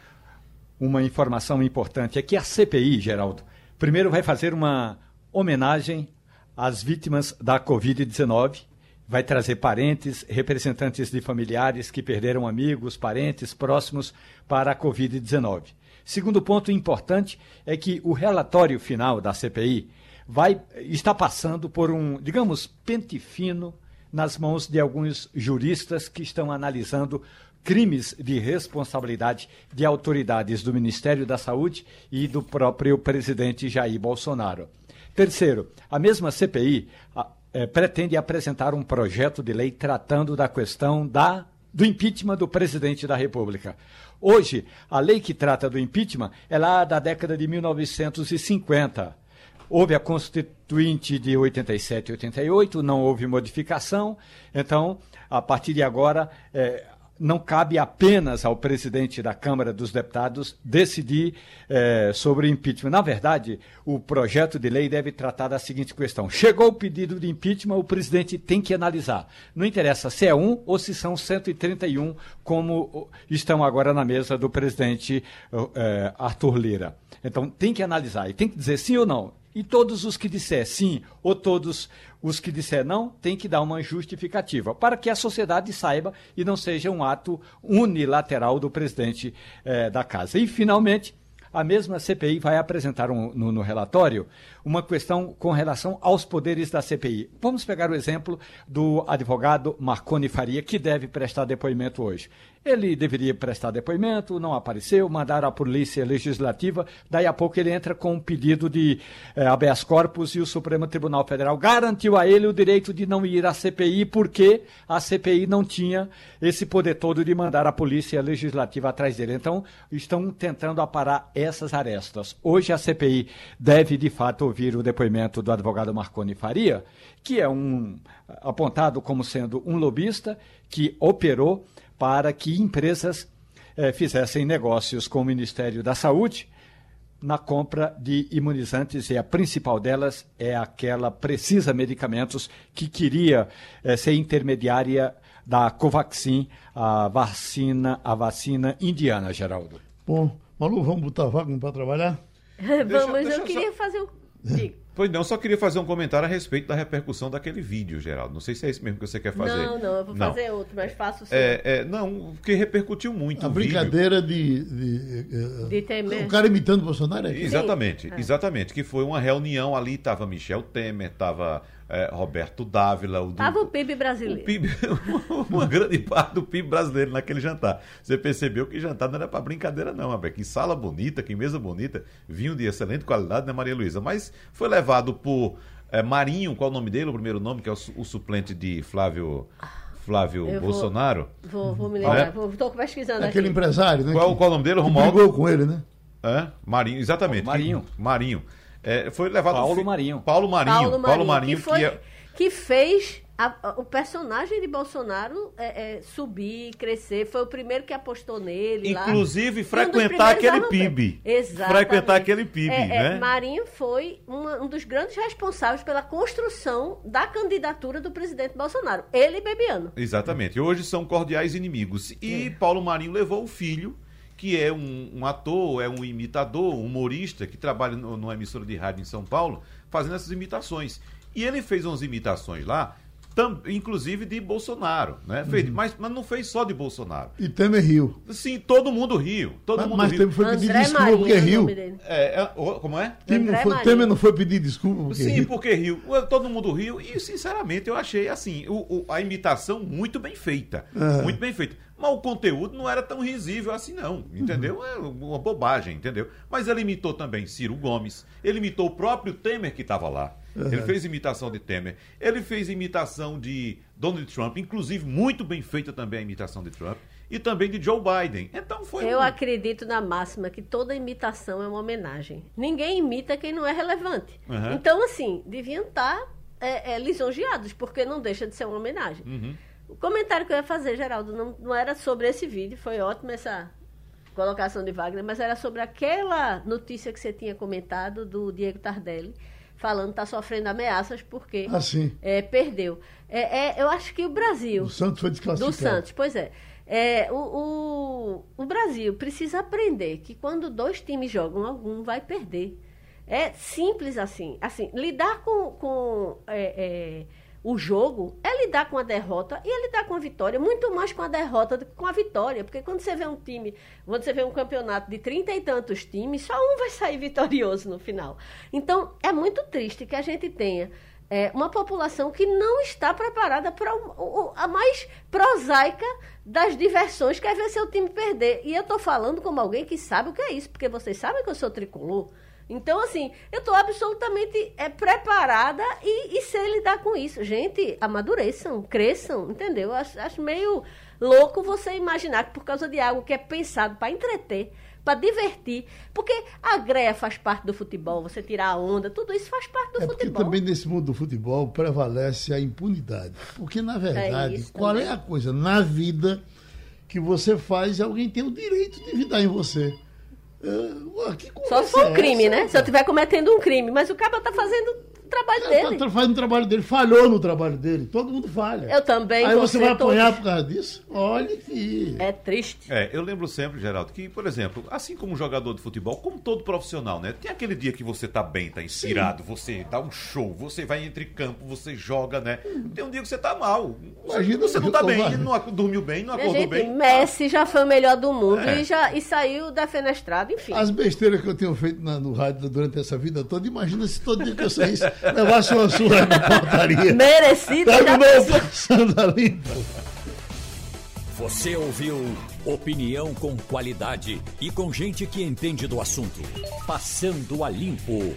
S6: uma informação importante. É que a CPI, Geraldo, primeiro vai fazer uma homenagem às vítimas da Covid-19. Vai trazer parentes, representantes de familiares que perderam amigos, parentes próximos para a Covid-19. Segundo ponto importante é que o relatório final da CPI vai está passando por um, digamos, pente fino nas mãos de alguns juristas que estão analisando crimes de responsabilidade de autoridades do Ministério da Saúde e do próprio presidente Jair Bolsonaro. Terceiro, a mesma CPI a, é, pretende apresentar um projeto de lei tratando da questão da, do impeachment do presidente da República. Hoje, a lei que trata do impeachment é lá da década de 1950. Houve a Constituinte de 87 e 88, não houve modificação. Então, a partir de agora, é, não cabe apenas ao presidente da Câmara dos Deputados decidir é, sobre impeachment. Na verdade, o projeto de lei deve tratar da seguinte questão: chegou o pedido de impeachment, o presidente tem que analisar. Não interessa se é um ou se são 131, como estão agora na mesa do presidente é, Arthur Lira. Então, tem que analisar e tem que dizer sim ou não. E todos os que disser sim ou todos os que disser não têm que dar uma justificativa para que a sociedade saiba e não seja um ato unilateral do presidente eh, da casa. E, finalmente, a mesma CPI vai apresentar um, no, no, relatório uma questão com relação aos poderes da CPI. Vamos pegar o exemplo do advogado Marconi Faria, que deve prestar depoimento hoje. Ele deveria prestar depoimento, não apareceu, mandaram a polícia legislativa, daí a pouco ele entra com um pedido de eh, habeas corpus e o Supremo Tribunal Federal garantiu a ele o direito de não ir à CPI porque a CPI não tinha esse poder todo de mandar a polícia legislativa atrás dele. Então, estão tentando aparar essas arestas. Hoje a CPI deve, de fato, ouvir o depoimento do advogado Marconi Faria, que é um apontado como sendo um lobista que operou para que empresas eh, fizessem negócios com o Ministério da Saúde na compra de imunizantes e a principal delas é aquela Precisa Medicamentos que queria eh, ser intermediária da Covaxin, a vacina, a vacina indiana, Geraldo.
S2: Bom, Malu, vamos botar Wagner para trabalhar?
S4: vamos, deixa eu queria só... fazer um...
S3: Pois não, só queria fazer um comentário a respeito da repercussão daquele vídeo, Geraldo. Não sei se é isso mesmo que você quer fazer.
S4: Não, não, eu vou não. fazer outro, mas faço sim.
S3: É, é, não, porque repercutiu muito.
S2: A brincadeira de, de,
S4: de, de Temer.
S2: O cara imitando o Bolsonaro é
S3: Exatamente, sim. exatamente. Que foi uma reunião ali, estava Michel Temer, estava é, Roberto Dávila.
S4: O Tava o PIB brasileiro. O
S3: PIB, uma grande parte do PIB brasileiro naquele jantar. Você percebeu que jantar não era para brincadeira, não, Abel. Que sala bonita, que mesa bonita, vinho de excelente qualidade, né, Maria Luísa? Mas foi levado por é, Marinho, qual é o nome dele, o primeiro nome, que é o, o suplente de Flávio. Flávio eu Bolsonaro.
S4: Vou, vou, vou me lembrar, é? estou pesquisando
S2: Aquele
S4: aqui.
S2: empresário, né?
S3: Qual, qual o nome dele, Romualdo?
S2: Brigou com ele, né?
S3: É? Marinho, exatamente.
S6: Marinho.
S3: Marinho. É, foi levado
S6: Paulo Marinho.
S3: Paulo Marinho. Paulo Marinho, Paulo Marinho
S4: que, foi, que, é... que fez a, a, o personagem de Bolsonaro é, é, subir, crescer. Foi o primeiro que apostou nele.
S3: Inclusive, lá. frequentar um aquele PIB.
S4: Exato.
S3: Frequentar aquele PIB,
S4: é,
S3: é,
S4: né? Marinho foi uma, um dos grandes responsáveis pela construção da candidatura do presidente Bolsonaro. Ele e Bebiano.
S3: Exatamente. Hoje são cordiais inimigos. E é. Paulo Marinho levou o filho que é um, um, ator, é um imitador, um humorista, que trabalha no, numa emissora de rádio em São Paulo, fazendo essas imitações. E ele fez umas imitações lá, tam, inclusive de Bolsonaro, né? Fez, uhum. mas, mas não fez só de Bolsonaro.
S2: E Temer riu.
S3: Sim, todo mundo riu. Todo
S2: mas,
S3: mundo
S2: mas
S3: riu.
S2: Temer foi pedir desculpa porque riu.
S3: É, é, como é?
S2: Temer não, foi, Temer não foi pedir desculpa porque
S3: Sim,
S2: riu.
S3: porque riu. Todo mundo riu e, sinceramente, eu achei assim, o, o, a imitação muito bem feita. Uhum. Muito bem feita. Mas o conteúdo não era tão risível assim, não. Entendeu? Uhum. É uma bobagem, entendeu? Mas ele imitou também Ciro Gomes. Ele imitou o próprio Temer que estava lá. Uhum. Ele fez imitação de Temer. Ele fez imitação de Donald Trump, inclusive muito bem feita também a imitação de Trump. E também de Joe Biden. Então foi.
S4: Eu
S3: um...
S4: acredito na máxima que toda imitação é uma homenagem. Ninguém imita quem não é relevante. Uhum. Então, assim, deviam estar tá, é, é, lisonjeados, porque não deixa de ser uma homenagem. Uhum. O comentário que eu ia fazer, Geraldo, não, não era sobre esse vídeo, foi ótimo essa colocação de Wagner, mas era sobre aquela notícia que você tinha comentado do Diego Tardelli, falando está sofrendo ameaças porque
S2: assim.
S4: é, perdeu. É, é, eu acho que o Brasil.
S2: O Santos foi desclassificado.
S4: Do Santos, pois é. é o, o, o Brasil precisa aprender que quando dois times jogam, algum vai perder. É simples assim. Assim, lidar com, com é, é, o jogo é lidar com a derrota e é lidar com a vitória, muito mais com a derrota do que com a vitória. Porque quando você vê um time, quando você vê um campeonato de trinta e tantos times, só um vai sair vitorioso no final. Então, é muito triste que a gente tenha é, uma população que não está preparada para a mais prosaica das diversões, que é ver seu time perder. E eu estou falando como alguém que sabe o que é isso, porque vocês sabem que eu sou tricolor. Então, assim, eu estou absolutamente é, preparada e, e sei lidar com isso. Gente, amadureçam, cresçam, entendeu? Acho, acho meio louco você imaginar que por causa de algo que é pensado para entreter, para divertir, porque a greia faz parte do futebol, você tirar a onda, tudo isso faz parte do
S2: é
S4: futebol.
S2: Porque também nesse mundo do futebol prevalece a impunidade. Porque, na verdade, é qual também. é a coisa na vida que você faz e alguém tem o direito de vidar em você?
S4: Uh, Só se for um crime, essa, né? Se eu estiver cometendo um crime, mas o cara tá fazendo trabalho
S2: ele
S4: dele.
S2: Tá fazendo o trabalho dele, falhou no trabalho dele. Todo mundo falha.
S4: Eu também.
S2: Aí você vai apanhar todos. por causa disso? Olha que.
S4: É triste.
S3: É, eu lembro sempre, Geraldo, que, por exemplo, assim como um jogador de futebol, como todo profissional, né? Tem aquele dia que você tá bem, tá inspirado, Sim. você dá um show, você vai entre campo, você joga, né? Tem um dia que você tá mal. Imagina, você não tá bem, não dormiu bem, não acordou
S4: gente,
S3: bem.
S4: Messi já foi o melhor do mundo é. e, já, e saiu defenestrado, enfim.
S2: As besteiras que eu tenho feito na, no rádio durante essa vida toda, imagina se todo dia que eu saísse, levasse uma surra na portaria.
S4: Merecida.
S2: Tá passando a limpo.
S1: Você ouviu opinião com qualidade e com gente que entende do assunto. Passando a limpo.